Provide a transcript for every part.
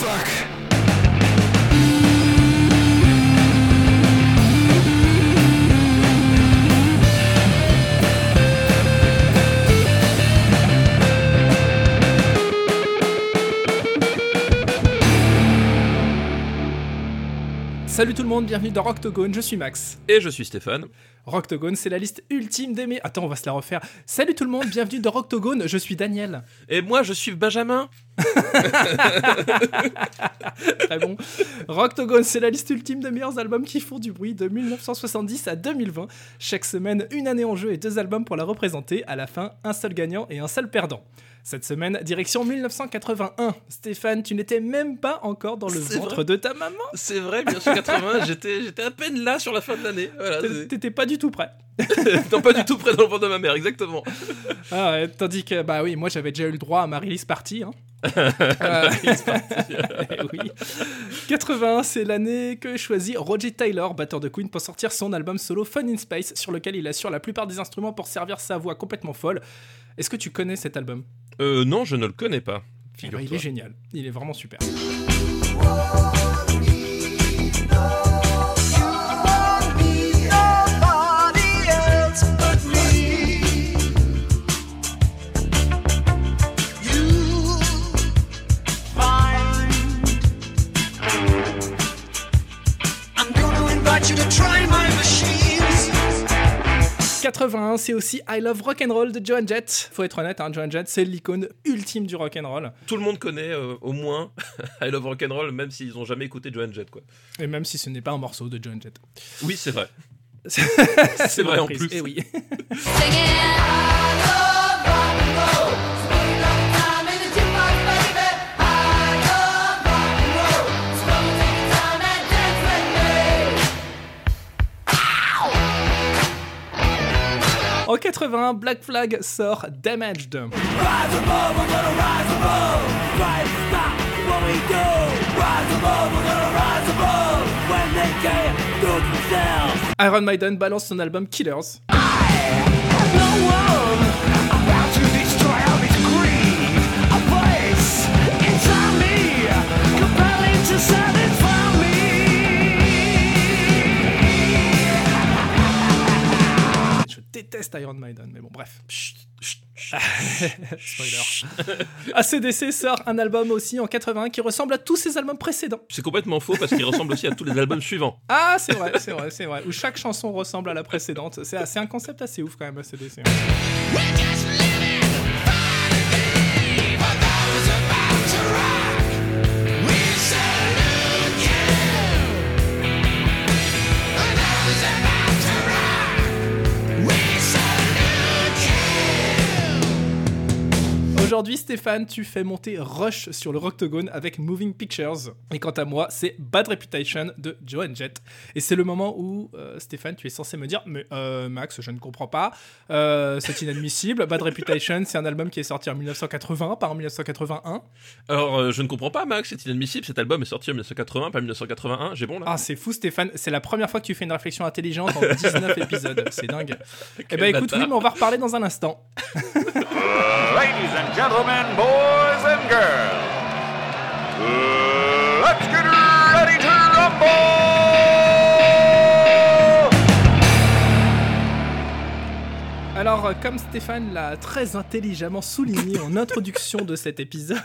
fuck. Salut tout le monde, bienvenue dans Rocktogone, je suis Max. Et je suis Stéphane. Rocktogone, c'est la liste ultime des meilleurs... Attends, on va se la refaire. Salut tout le monde, bienvenue dans Rocktogone, je suis Daniel. Et moi, je suis Benjamin. Très bon. Rocktogone, c'est la liste ultime des meilleurs albums qui font du bruit de 1970 à 2020. Chaque semaine, une année en jeu et deux albums pour la représenter. À la fin, un seul gagnant et un seul perdant. Cette semaine, direction 1981. Stéphane, tu n'étais même pas encore dans le ventre vrai de ta maman. C'est vrai, bien sûr, 80, j'étais, j'étais à peine là sur la fin de l'année. Voilà, T'étais pas du tout prêt. non, pas du tout près dans le ventre de ma mère, exactement. Ah ouais, tandis que, bah oui, moi j'avais déjà eu le droit à ma release party. Hein. Euh, oui. 81, c'est l'année que choisit Roger Taylor, batteur de Queen, pour sortir son album solo Fun in Space, sur lequel il assure la plupart des instruments pour servir sa voix complètement folle. Est-ce que tu connais cet album? Euh, non, je ne le connais pas. Eh ben, Il est génial, il est vraiment super. 81, c'est aussi I Love Rock'n'Roll de Joan Jett. Faut être honnête, hein, Joan Jett, c'est l'icône ultime du rock'n'roll. Tout le monde connaît euh, au moins I Love Rock'n'Roll, même s'ils ont jamais écouté Joan Jett, quoi. Et même si ce n'est pas un morceau de Joan Jett. Oui, c'est vrai. c'est vrai en plus. Eh oui. En 81, Black Flag sort Damaged. Iron Maiden balance son album Killers. Déteste Iron Maiden, mais bon, bref. Chut, chut, chut. Spoiler. ACDC sort un album aussi en 81 qui ressemble à tous ses albums précédents. C'est complètement faux parce qu'il ressemble aussi à tous les albums suivants. Ah, c'est vrai, c'est vrai, c'est vrai. Où chaque chanson ressemble à la précédente. C'est c'est un concept assez ouf quand même, ACDC. Aujourd'hui, Stéphane, tu fais monter Rush sur le Rocktogone avec Moving Pictures. Et quant à moi, c'est Bad Reputation de Joan Jett. Et c'est le moment où, euh, Stéphane, tu es censé me dire Mais euh, Max, je ne comprends pas. Euh, c'est inadmissible. Bad Reputation, c'est un album qui est sorti en 1980, pas en 1981. Alors, euh, je ne comprends pas, Max, c'est inadmissible. Cet album est sorti en 1980, pas 1981. J'ai bon là Ah, c'est fou, Stéphane. C'est la première fois que tu fais une réflexion intelligente en 19 épisodes. C'est dingue. Eh ben écoute, bâtard. oui, mais on va reparler dans un instant. Ladies and gentlemen, boys and girls, let's get ready to rumble! Alors, euh, comme Stéphane l'a très intelligemment souligné en introduction de cet épisode,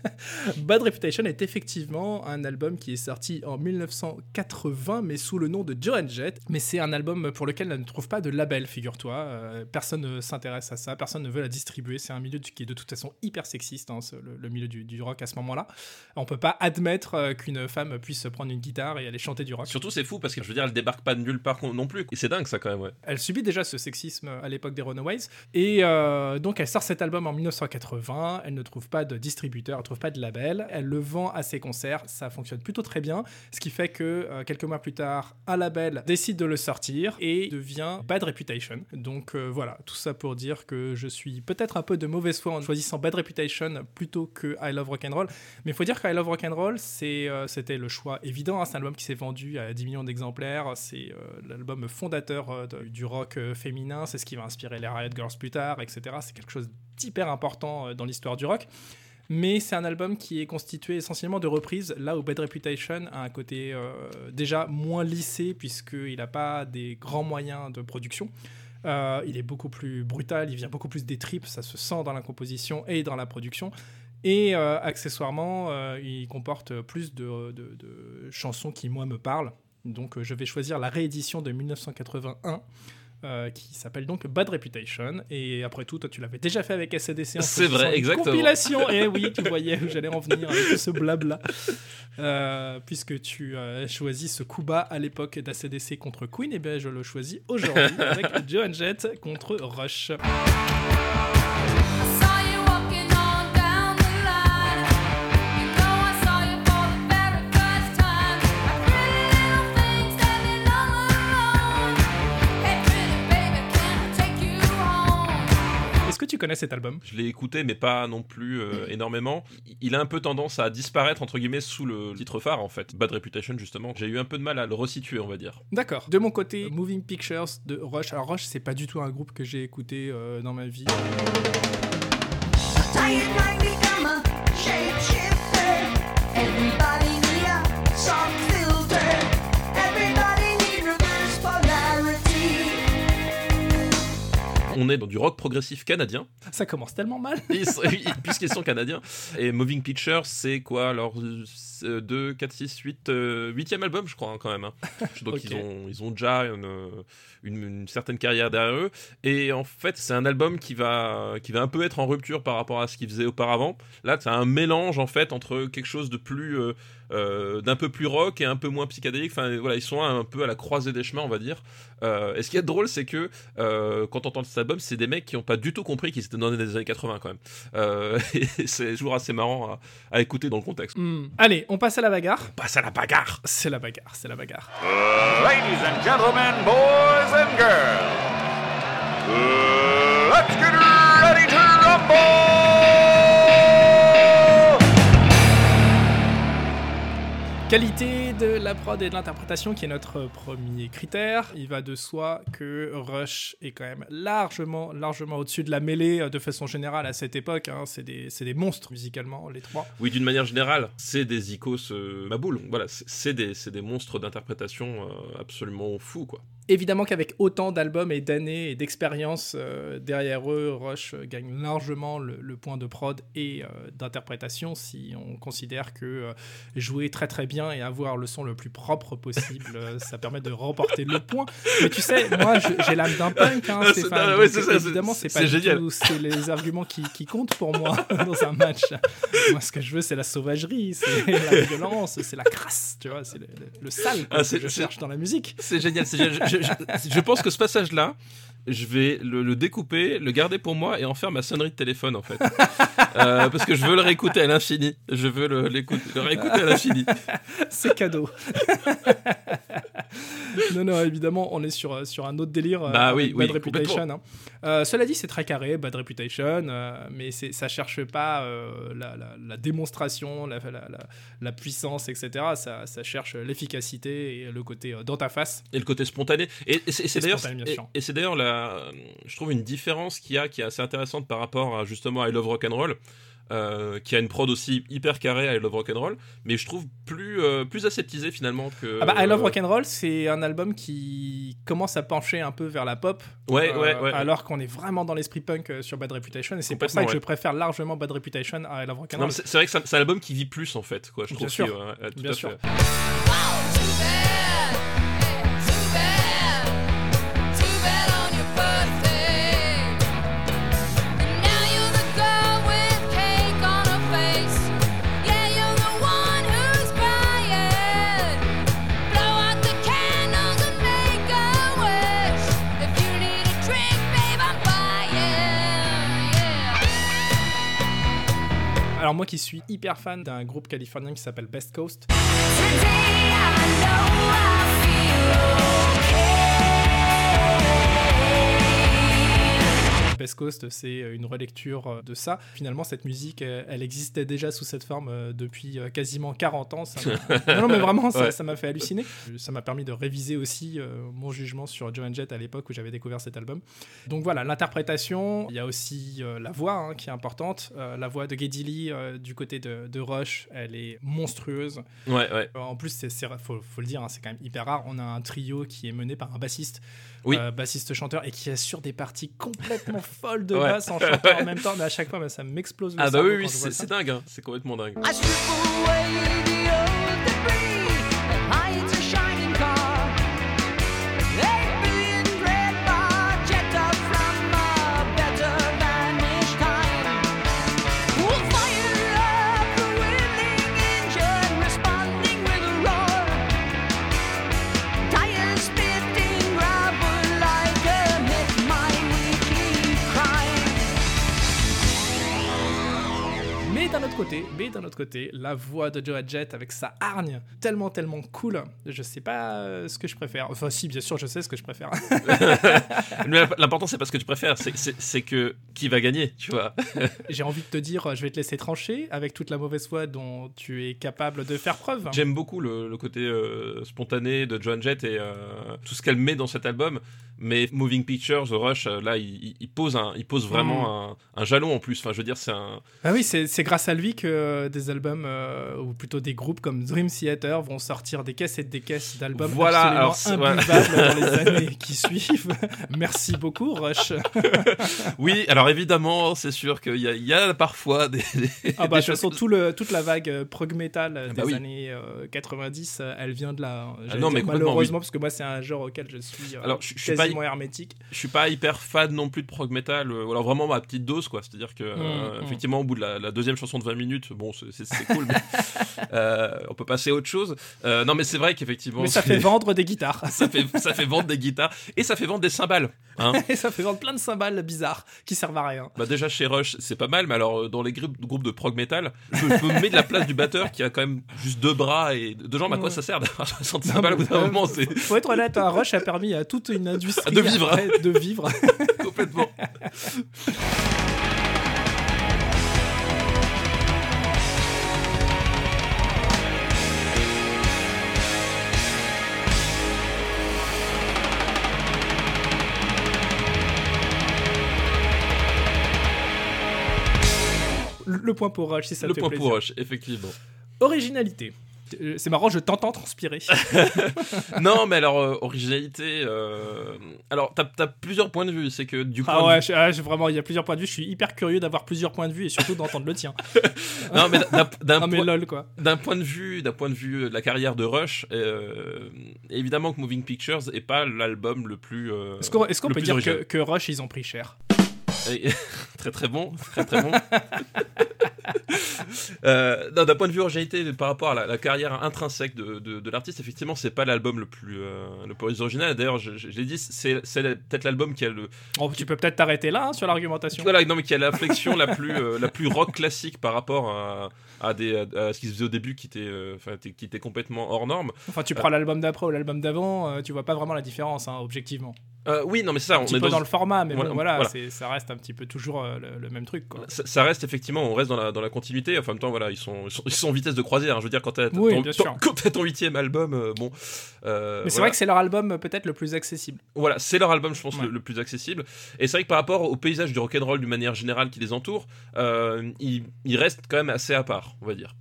Bad Reputation est effectivement un album qui est sorti en 1980, mais sous le nom de Joan Jett. Mais c'est un album pour lequel elle ne trouve pas de label, figure-toi. Euh, personne ne s'intéresse à ça, personne ne veut la distribuer. C'est un milieu qui est de toute façon hyper sexiste, hein, ce- le, le milieu du, du rock à ce moment-là. On peut pas admettre euh, qu'une femme puisse prendre une guitare et aller chanter du rock. Surtout, c'est fou parce que je veux dire, elle débarque pas de nulle part non plus. Et c'est dingue, ça, quand même, ouais. Elle subit déjà ce sexisme à l'époque des Runaways. Et euh, donc, elle sort cet album en 1980. Elle ne trouve pas de distributeur, elle ne trouve pas de label. Elle le vend à ses concerts. Ça fonctionne plutôt très bien. Ce qui fait que euh, quelques mois plus tard, un label décide de le sortir et devient Bad Reputation. Donc euh, voilà, tout ça pour dire que je suis peut-être un peu de mauvaise foi en choisissant Bad Reputation plutôt que I Love Rock'n'Roll. Mais il faut dire que I Love Rock'n'Roll, c'était le choix évident. hein. C'est un album qui s'est vendu à 10 millions d'exemplaires. C'est l'album fondateur du rock féminin. C'est ce qui va inspirer les Riot Girls plus tard, etc. C'est quelque chose d'hyper important euh, dans l'histoire du rock. Mais c'est un album qui est constitué essentiellement de reprises, là où Bad Reputation a un côté euh, déjà moins lissé, puisqu'il n'a pas des grands moyens de production. Euh, il est beaucoup plus brutal, il vient beaucoup plus des tripes, ça se sent dans la composition et dans la production. Et accessoirement, il comporte plus de, chansons qui, moi, me parlent. Donc, je vais choisir la réédition de 1981. Euh, qui s'appelle donc Bad Reputation. Et après tout toi tu l'avais déjà fait avec SADC en C'est vrai, exactement. compilation. Et oui tu voyais où j'allais en venir avec tout ce blabla. Euh, puisque tu as choisi ce coup bas à l'époque d'ACDC contre Queen et bien je le choisis aujourd'hui avec Joan Jett contre Rush tu connais cet album? Je l'ai écouté, mais pas non plus euh, énormément. Il a un peu tendance à disparaître, entre guillemets, sous le titre phare, en fait. Bad Reputation, justement. J'ai eu un peu de mal à le resituer, on va dire. D'accord. De mon côté, Moving Pictures de Rush. Alors Rush, c'est pas du tout un groupe que j'ai écouté euh, dans ma vie. Everybody On est dans du rock progressif canadien, Ça commence tellement mal. Puisqu'ils sont canadiens. Et Moving Pictures, c'est quoi alors 2, 4, 6, 8, 8e album, je crois, hein, quand même. hein. Donc ils, ont, ils ont déjà une, une- une certaine carrière derrière eux. Et en fait, c'est un album qui va, qui va un peu être en rupture par rapport à ce qu'ils faisaient auparavant. Là, c'est un mélange, en fait, entre quelque chose de plus. euh, euh, d'un peu plus rock et un peu moins psychédélique. Enfin, voilà, ils sont un peu à la croisée des chemins, on va dire. Euh, et ce qui est drôle, c'est que euh, quand on entend cet album, c'est des mecs qui n'ont pas du tout compris qu'ils étaient dans les années 80 quand même. Euh, et c'est toujours assez marrant à, à écouter dans le contexte. Hmm. Allez, on passe à la bagarre. Passe à la bagarre C'est la bagarre, c'est la bagarre. Ladies and gentlemen, boys and girls, let's get ready to rumble! Qualité de la prod et de l'interprétation qui est notre premier critère. Il va de soi que Rush est quand même largement, largement au-dessus de la mêlée euh, de façon générale à cette époque. hein. C'est des, monstres musicalement, les trois. Oui, d'une manière générale, c'est des icos euh. Voilà, c'est- des, des monstres d'interprétation euh, absolument fous, quoi. Évidemment qu'avec autant d'albums et d'années et d'expérience euh, derrière eux, Rush gagne largement le, le point de prod et euh, d'interprétation si on considère que euh, jouer très très bien et avoir le son le plus propre possible, ça permet de remporter le point. Mais tu sais, moi j'ai l'âme d'un punk, hein, Ah, Stéphane, ouais, ça, évidemment c'est pas génial. tout c'est les arguments qui, qui comptent pour moi dans un match. Moi ce que je veux c'est la sauvagerie, c'est la violence, c'est la crasse, tu vois, c'est le, le- le sale Ah, que je cherche dans la musique. C'est génial, c'est génial. Je, pense que ce passage-là, je vais le, le découper, le garder pour moi et en faire ma sonnerie de téléphone en fait. Euh, parce que je veux le réécouter à l'infini. Je veux le, réécouter à l'infini. C'est cadeau. non, non, évidemment, on est sur, sur un autre délire. euh, Bah avec oui, oui, Bad Reputation. hein. Euh, cela dit, c'est très carré, Bad Reputation, mais c'est, ça cherche pas la, la- la démonstration, la, puissance, etc. Ça, ça cherche l'efficacité et le côté dans ta face. Et le côté spontané. Et, et c'est, d'ailleurs, spontané, bien et, sûr. et c'est d'ailleurs la, je trouve une différence qu'il y a qui est assez intéressante par rapport à justement I Love Rock'n'Roll. Euh, qui a une prod aussi hyper carrée à I Love Rock'n'Roll, mais je trouve plus, euh, plus aseptisé finalement que. Ah bah, I Love euh, Rock'n'Roll, c'est un album qui commence à pencher un peu vers la pop. Ouais, euh, ouais, ouais. Alors qu'on est vraiment dans l'esprit punk euh, sur Bad Reputation. Et c'est pour ça que je préfère largement Bad Reputation à I Love Rock'n'Roll. c'est, vrai que c'est un, album qui vit plus en fait, quoi. Je Bien trouve sûr. que, ouais, ouais, tout Bien à sûr. fait. Too Alors moi qui suis hyper fan d'un groupe californien qui s'appelle Best Coast, Best Coast, c'est une relecture euh, de ça. Finalement, cette musique, euh, elle existait déjà sous cette forme euh, depuis euh, quasiment 40 ans. Ça non, non, mais vraiment, ça Ouais. ça m'a fait halluciner. Ça m'a permis de réviser aussi euh, mon jugement sur Joan Jett à l'époque où j'avais découvert cet album. Donc voilà, l'interprétation, il y a aussi euh, la voix hein, qui est importante. Euh, la voix de Geddy Lee euh, du côté de, de Rush, elle est monstrueuse. Ouais, ouais. Euh, En plus, c'est, c'est- faut, faut le dire, hein, c'est quand même hyper rare. On a un trio qui est mené par un bassiste, Oui. euh, bassiste-chanteur, et qui assure des parties complètement folles de Ouais. basse en chantant en même temps. Mais à chaque fois, bah, ça m'explose le Ah bah oui, oui, c'est dingue, hein. c'est complètement dingue. D'un autre côté, la voix de Joe Jett avec sa hargne, tellement tellement cool. Je sais pas euh, ce que je préfère. Enfin, si, bien sûr, je sais ce que je préfère. L'important, c'est pas ce que tu préfères, c'est- que qui va gagner, tu vois. J'ai envie de te dire, je vais te laisser trancher avec toute la mauvaise foi dont tu es capable de faire preuve. J'aime beaucoup le, le côté euh, spontané de Joan Jett et euh, tout ce qu'elle met dans cet album. Mais Moving Pictures, The Rush, euh, là, il, pose, un, il pose vraiment un, un jalon en plus. Enfin, je veux dire, c'est un. Ah oui, c'est grâce à lui que euh, des albums, euh, ou plutôt des groupes comme Dream Theater vont sortir des caisses et des caisses d'albums Voilà, alors, absolument c'est- imbuvables dans les années qui suivent. Merci beaucoup, Rush. Oui, alors évidemment, c'est sûr qu'il y a, il y a parfois des. des- Ah bah, des de toute façon, tout le, toute la vague prog metal Ah des bah oui. années euh, 90, euh, elle vient de là. hein. J'allais non, mais malheureusement, parce que moi, c'est un genre auquel je suis Alors, je- je suis pas quasiment hermétique. je suis pas hyper fan non plus de prog metal, euh, alors vraiment ma petite dose, quoi. C'est-à-dire que, euh, Mm, mm. effectivement, au bout de la, la deuxième chanson de 20 minutes, bon, c'est- cool, mais euh, on peut passer à autre chose. Euh, non, mais c'est vrai qu'effectivement. Mais ça fait vendre des guitares. ça fait, ça fait vendre des guitares et ça fait vendre des cymbales. Hein. Et ça fait vendre plein de cymbales bizarres qui servent à rien. Bah déjà chez Rush c'est pas mal, mais alors euh, dans les groupes, de prog metal, je, je me mets de la place du batteur qui a quand même juste deux bras et deux jambes. À quoi Ouais. ça sert d'avoir 60 Non, cymbales au bout d'un euh, moment faut- être honnête, un Rush a permis à toute une industrie De vivre. après de vivre. complètement. Le point pour Rush, si ça Le te fait point plaisir. pour Rush, effectivement. Originalité. Euh, C'est marrant, je t'entends transpirer. non, mais alors euh, originalité. euh, Alors t'as as plusieurs points de vue. C'est que du point Ah de ouais, je- ah, je- vraiment, il y a plusieurs points de vue. Je suis hyper curieux d'avoir plusieurs points de vue et surtout d'entendre le tien. non, mais d'un- point- point de vue d'un point de vue de la carrière de Rush euh, évidemment que Moving Pictures est pas l'album le plus Est-ce qu'on le peut dire que, Rush ils ont pris cher? très très bon très très bon Euh, d'un point de vue originalité par rapport à la, la carrière intrinsèque de, de, de l'artiste effectivement c'est pas l'album le plus euh, le plus original d'ailleurs je, l'ai dit c'est peut-être l'album qui a le Bon, Tu peux peut-être t'arrêter là hein, sur l'argumentation. voilà non mais qui a la flexion la plus euh, la plus rock classique par rapport à, à des à, à ce qui se faisait au début qui était enfin qui était complètement hors norme Enfin, tu prends l'album d'après ou l'album d'avant, tu vois pas vraiment la différence, hein, objectivement. Euh, oui non mais c'est ça Un on petit est peu dans dans le format, mais Voilà, bon, voilà, ça reste un petit peu toujours euh, le, le même truc. Quoi. ça, ça reste effectivement, on reste dans la, dans la continuité. Enfin, en même temps, voilà, ils sont, ils sont, ils sont en vitesse de croisière. hein. Je veux dire, quand t'as Oui, ton, huitième album, euh, bon. mais c'est voilà. vrai que c'est leur album peut-être le plus accessible. Voilà, c'est leur album, je pense, Ouais. le, le plus accessible. Et c'est vrai que par rapport au paysage du rock'n'roll d'une manière générale qui les entoure, euh, il, il reste quand même assez à part, on va dire.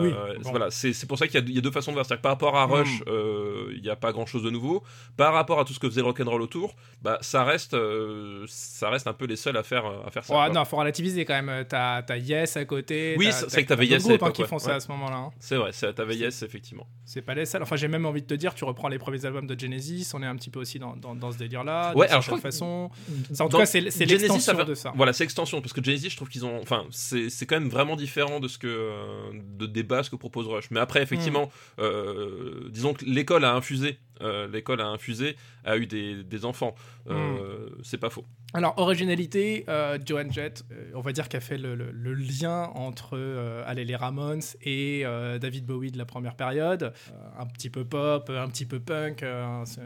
Oui, bon. Voilà, c'est pour ça qu'il y, a- il y a deux façons de voir. C'est-à-dire que par rapport à Rush, Mm. euh, il n'y a pas grand-chose de nouveau. Par rapport à tout ce que faisait rock'n'roll autour, bah, ça reste, euh, ça reste un peu les seuls à faire, à faire ça. Ouais, non, faut relativiser quand même. T'as t'as Yes à côté. Oui, c'est- c'est que t'avais t'as Yes groupes hein, qui ouais. font ça Ouais. à ce moment-là. hein. C'est vrai, c'est t'avais Yes, effectivement. C'est pas les seuls. Enfin, j'ai même envie de te dire, tu reprends les premiers albums de Genesis, on est un petit peu aussi dans, dans, dans ce délire-là. Ouais, alors je crois que- façon. Ça, en tout cas, c'est l'extension va- de ça. Voilà, c'est extension parce que Genesis, je trouve qu'ils ont, enfin, c'est c'est quand même vraiment différent de ce que euh, de des bases que propose Rush. Mais après, effectivement, euh, disons que l'école a infusé, euh, l'école a infusé, a eu des, des enfants. Euh, Hmm. C'est pas faux. Alors, originalité, euh, Joan Jett, on va dire qu'elle fait le, le- le lien entre allez, les Ramones et David Bowie de la première période. Un petit peu pop, un petit peu punk.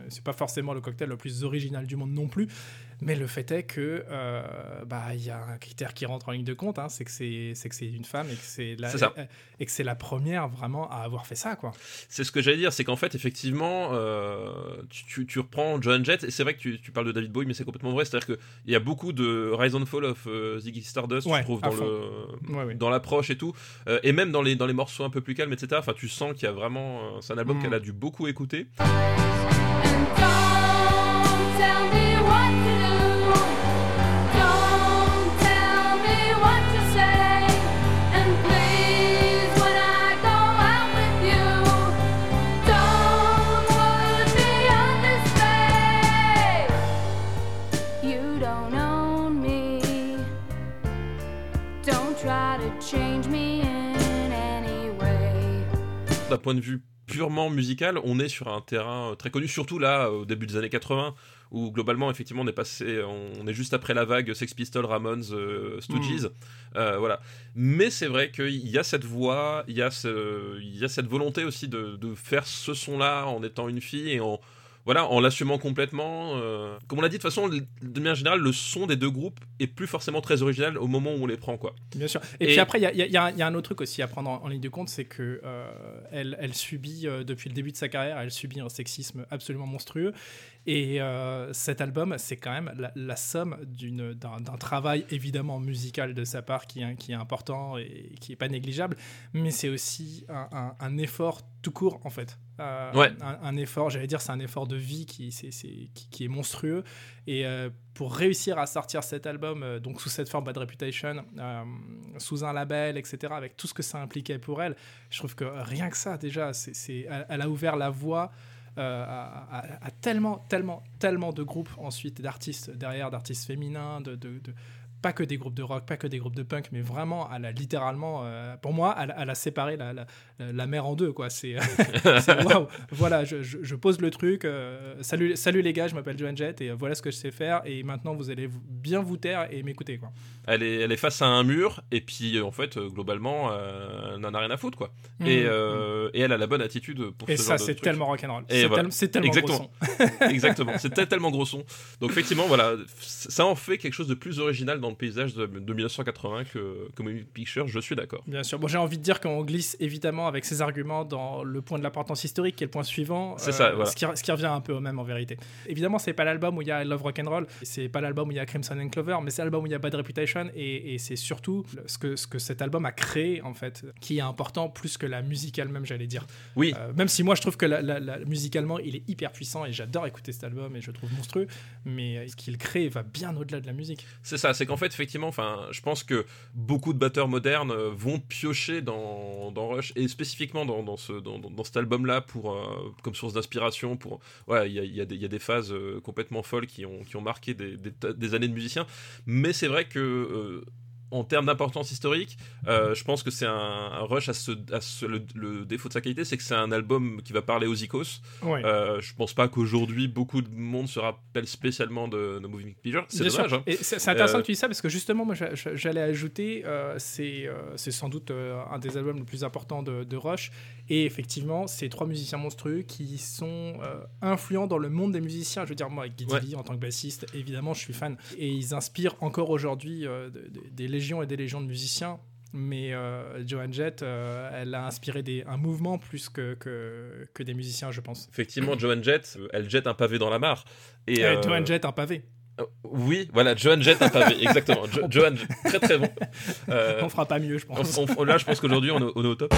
c'est pas forcément le cocktail le plus original du monde non plus. Mais le fait est que euh, bah il y a un critère qui rentre en ligne de compte, hein, c'est que c'est c'est que c'est une femme et que c'est la C'est ça. et que c'est la première vraiment à avoir fait ça quoi. C'est ce que j'allais dire, c'est qu'en fait, effectivement, euh, tu, tu- tu reprends Joan Jett, et c'est vrai que tu, tu parles de David Bowie, mais c'est complètement vrai. C'est-à-dire qu'il y a beaucoup de Rise and Fall of euh, Ziggy Stardust, Ouais, je trouve, à dans, fond. le, Ouais, ouais. dans l'approche et tout, Euh, et même dans les, dans les morceaux un peu plus calmes, etc. Enfin, tu sens qu'il y a vraiment. euh, C'est un album Mm. qu'elle a dû beaucoup écouter. And don't tell me D'un point de vue purement musical, on est sur un terrain euh, très connu, surtout là, au début des années 80, où globalement, effectivement, on est passé, on est juste après la vague Sex Pistols, Ramones, euh, Stooges, Euh, voilà. Mais c'est vrai qu'il y a cette voix, il y a, ce, il y a cette volonté aussi de, de faire ce son-là en étant une fille et en, voilà, en l'assumant complètement. euh. Comme on l'a dit, de toute façon, de manière générale, le son des deux groupes est plus forcément très original au moment où on les prend, quoi. Bien sûr. Et, Et- puis après, il y a, y un- il y a un autre truc aussi à prendre en, en ligne de compte, c'est que euh, elle, elle subit euh, depuis le début de sa carrière, elle subit un sexisme absolument monstrueux. Et euh, cet album, c'est quand même la, la somme d'un travail évidemment musical de sa part qui est, qui est important et qui est pas négligeable, mais c'est aussi un, un- un effort tout court en fait. Euh, Ouais. un, un effort, j'allais dire, c'est un effort de vie qui, est monstrueux. Et euh, pour réussir à sortir cet album, donc sous cette forme Bad Reputation, sous un label, etc., avec tout ce que ça impliquait pour elle, je trouve que rien que ça, déjà, c'est, elle, a ouvert la voie à, à- à tellement, tellement, tellement de groupes ensuite, d'artistes derrière, d'artistes féminins, de, de- de- pas que des groupes de rock, pas que des groupes de punk, mais vraiment, elle a littéralement, euh, pour moi, elle, elle a séparé la, la, la mer en deux, quoi. C'est, c'est- waouh. Voilà, je, je- je pose le truc. euh, salut, salut les gars, je m'appelle Joan Jett et euh, voilà ce que je sais faire. Et maintenant, vous allez bien vous taire et m'écouter, quoi. Elle est, elle est face à un mur, et puis en fait, euh, globalement, euh, n'en a rien à foutre, quoi. Et, Mhm. Euh, et elle a la bonne attitude pour Et ce ça, genre de c'est truc. tellement rock'n'roll. Et C'est voilà. tel- c'est tellement Exactement. gros son. Exactement, c'était tellement gros son. Donc effectivement, voilà, ça en fait quelque chose de plus original dans le paysage de, de 1980 que, que Moving Picture, je suis d'accord. Bien sûr. Bon, j'ai envie de dire qu'on glisse évidemment avec ces arguments dans le point de l'importance historique, qui est le point suivant. euh, C'est ça, voilà. Ce qui, ce qui revient un peu au même en vérité. Évidemment, c'est pas l'album où il y a I Love Rock'n'Roll, c'est pas l'album où il y a Crimson and Clover, mais c'est l'album où il y a Bad Reputation, et, et c'est surtout ce que, ce que cet album a créé, en fait, qui est important plus que la musique elle-même, j'allais dire. Oui, Euh, même si moi je trouve que la- la- la- musicalement il est hyper puissant et j'adore écouter cet album et je le trouve monstrueux, mais euh, ce qu'il crée va bien au-delà de la musique. c'est ça, c'est qu'en fait, effectivement, enfin, je pense que beaucoup de batteurs modernes euh, vont piocher dans, dans Rush, et spécifiquement dans, dans, ce, dans, dans- cet album-là pour, euh, comme source d'inspiration. Pour, ouais, il y a, y a y a des phases euh, complètement folles qui ont, qui ont marqué des, des années de musiciens, mais c'est vrai que. En termes d'importance historique, euh, je pense que c'est un, un rush à ce, à ce- le, le défaut de sa qualité, c'est que c'est un album qui va parler aux icos. Ouais. Euh, je pense pas qu'aujourd'hui beaucoup de monde se rappelle spécialement de, de Moving Picture. C'est dommage. hein. Et c'est intéressant Euh, que tu dis ça parce que justement, moi, j'a- j'a- j'allais ajouter, euh, c'est euh, c'est sans doute un des albums les plus importants de, de Rush. Et effectivement, ces trois musiciens monstrueux qui sont influents dans le monde des musiciens. Je veux dire, moi, Guy Ouais. En tant que bassiste, évidemment, je suis fan. Et ils inspirent encore aujourd'hui de- de- des légions et des légions de musiciens. Mais euh, Joan Jett, euh, elle a inspiré des, un mouvement plus que, que, que des musiciens, je pense. Effectivement, Joan Jett, euh, elle jette un pavé dans la mare. Et, Et euh, Joan Jett, un pavé. euh, oui, voilà, Joan jette un pavé, exactement. Jo- Joan, très très bon. Euh, On fera pas mieux, je pense. on- là, je pense qu'aujourd'hui, on est au top.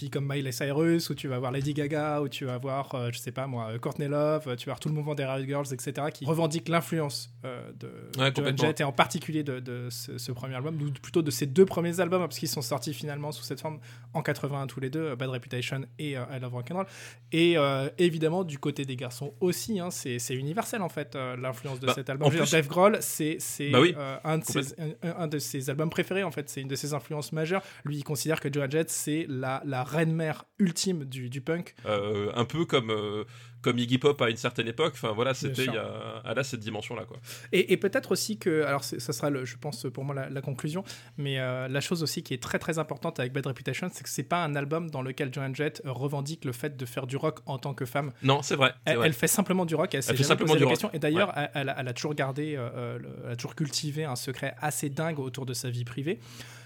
Filles comme Miley Cyrus, où tu vas voir Lady Gaga, où tu vas voir, euh, je sais pas moi, euh, Courtney Love, euh, tu vas voir tout le mouvement des Riot Girls, etc., qui revendiquent l'influence euh, de Ouais. Jett et en particulier de, de ce, ce premier album, ou plutôt de ces deux premiers albums, hein, parce qu'ils sont sortis finalement sous cette forme en 81 tous les deux, Bad Reputation et euh, I Love Rock'n'Roll. Et évidemment, du côté des garçons aussi, hein, c'est universel en fait, l'influence de Bah, cet album. plus- Dave Grohl, c'est c'est, Bah oui, un, de ses, un, un de ses albums préférés en fait, c'est une de ses influences majeures. Lui, il considère que Joan Jett, c'est la, la reine-mère ultime du, du punk. Euh, un peu comme, euh, comme Iggy Pop à une certaine époque. Enfin voilà, c'était il y a, elle a cette dimension là quoi. Et, et peut-être aussi que, alors ça sera, le, je pense, pour moi la, la conclusion, mais euh, la chose aussi qui est très très importante avec Bad Reputation, c'est que c'est pas un album dans lequel Joan Jett revendique le fait de faire du rock en tant que femme. Non, c'est vrai. Elle, vrai. elle fait simplement du rock, elle fait simplement du rock. Et d'ailleurs, elle, elle a- elle a toujours gardé, euh, euh, le- elle a toujours cultivé un secret assez dingue autour de sa vie privée.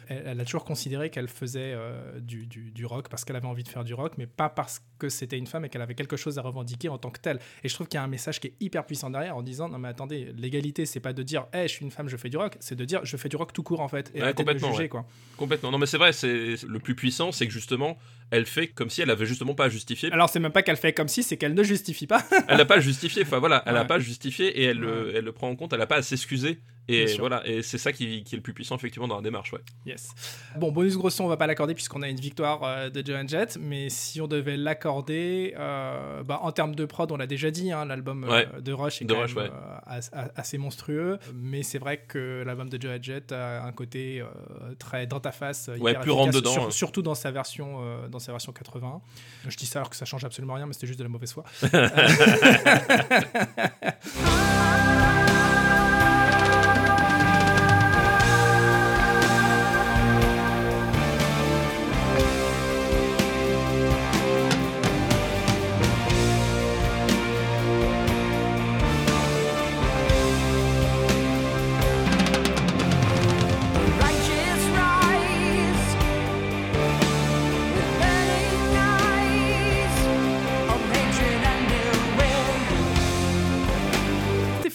Elle, elle a toujours considéré qu'elle faisait euh, du, du- du rock parce qu'elle avait envie de faire du rock, mais pas parce que c'était une femme et qu'elle avait quelque chose à revendiquer en tant que telle. Et je trouve qu'il y a un message qui est hyper puissant derrière en disant non mais attendez, l'égalité c'est pas de dire hey, je suis une femme, je fais du rock, c'est de dire je fais du rock tout court en fait et Ouais, arrêtez de complètement, juger ouais. quoi. Complètement. Non mais c'est vrai, c'est le plus puissant, c'est que justement, elle fait comme si elle avait justement pas à justifier. Alors c'est même pas qu'elle fait comme si, c'est qu'elle ne justifie pas. elle n'a pas à justifier. Enfin voilà, elle n'a Ouais. pas à justifier et elle, le- elle le prend en compte. Elle n'a pas à s'excuser. Et voilà, et c'est ça qui, qui est le plus puissant effectivement dans la démarche. Ouais. Yes. Bon, bonus gros son, on va pas l'accorder puisqu'on a une victoire euh, de Joan Jett, mais si on devait l'accorder, euh, bah, en termes de prod, on l'a déjà dit, hein, l'album euh, de Rush est De quand Rush, même ouais. euh, as- as- assez monstrueux, mais c'est vrai que l'album de Joan Jett a un côté très dans ta face, euh, Ouais, hyper plus rentre dedans, sur- surtout dans sa version, dans sa version 80. Je dis ça alors que ça change absolument rien, mais c'était juste de la mauvaise foi.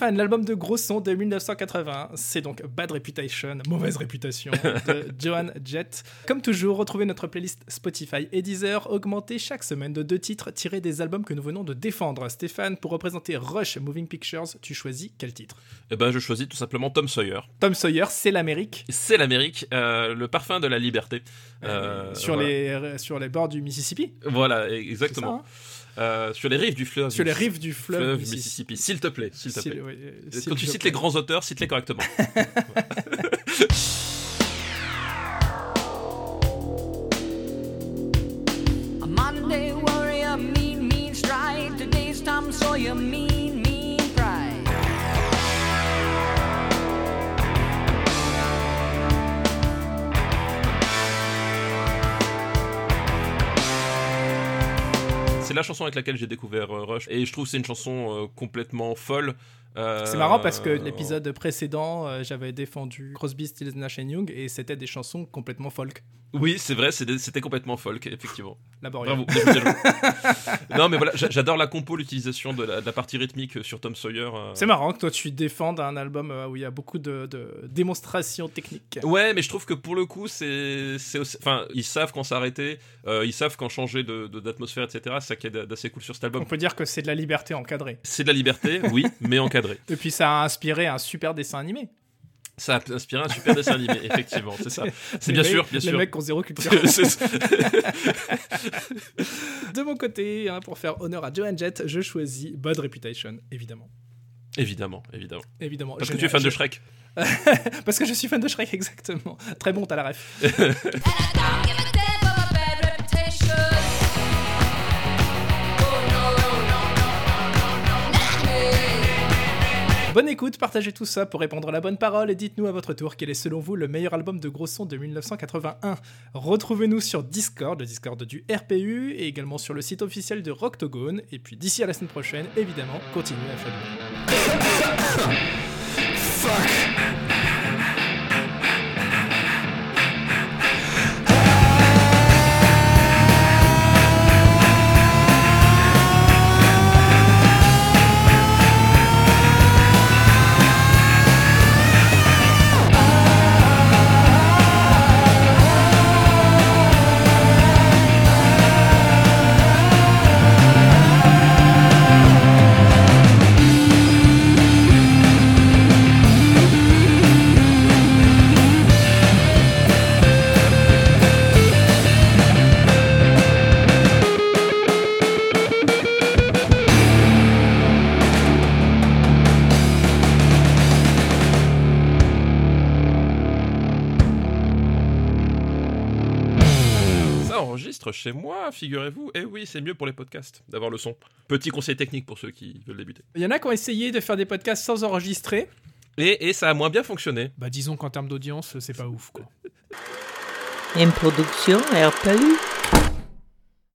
Stéphane, l'album de gros son de 1980, c'est donc Bad Reputation, mauvaise réputation de Joan Jett. Comme toujours, retrouvez notre playlist Spotify et Deezer, augmentée chaque semaine de deux titres tirés des albums que nous venons de défendre. Stéphane, pour représenter Rush Moving Pictures, tu choisis quel titre? Et ben je choisis tout simplement Tom Sawyer. Tom Sawyer, c'est l'Amérique. C'est l'Amérique, euh, le parfum de la liberté. Euh, sur, voilà. les, sur les bords du Mississippi. Voilà, exactement. Euh, sur les rives du fleuve. Sur les rives du fleuve, fleuve Mississippi. S'il te plaît, s'il te plaît. euh, Quand tu te cites plaît. les grands auteurs, cite-les correctement. la chanson avec laquelle j'ai découvert euh, Rush. Et je trouve c'est une chanson euh, complètement folle. Euh, C'est marrant parce que l'épisode précédent, euh, j'avais défendu Crosby, Stills, Nash Young et c'était des chansons complètement folk, Oui, c'est vrai, c'était complètement folk, effectivement. Bravo. non, mais voilà, j'a- j'adore la compo, l'utilisation de, la de la partie rythmique sur Tom Sawyer. euh. C'est marrant que toi tu défendes un album euh, où il y a beaucoup de, de démonstrations techniques. Ouais, mais je trouve que pour le coup, c'est, enfin, ils savent quand s'arrêter, euh, ils savent quand changer de, d'atmosphère, etc. C'est ça qui est d'assez cool sur cet On album. peut dire que c'est de la liberté encadrée. C'est de la liberté, oui, mais encadré. Et puis ça a inspiré un super dessin animé. Ça a inspiré un super dessin animé, effectivement, c'est ça. C'est Les bien mecs- sûr, bien Les sûr. mecs qui ont zéro culture. De mon côté, hein, pour faire honneur à Joan Jett, je choisis Bad Reputation, évidemment. évidemment, évidemment. Évidemment. Parce que tu es fan de Shrek. Parce que je suis fan de Shrek, exactement. Très bon, t'as la ref. Bonne écoute, partagez tout ça pour répondre à la bonne parole et dites-nous à votre tour quel est selon vous le meilleur album de gros son de 1981. Retrouvez-nous sur Discord, le Discord du RPU et également sur le site officiel de Rocktogone. Et puis d'ici à la semaine prochaine, évidemment, continuez à faire moi, figurez-vous. Et oui, c'est mieux pour les podcasts d'avoir le son. Petit conseil technique pour ceux qui veulent débuter. Il y en a qui ont essayé de faire des podcasts sans enregistrer. Et, et ça a moins bien fonctionné. Bah disons qu'en termes d'audience, c'est pas ouf quoi. Une production RPU.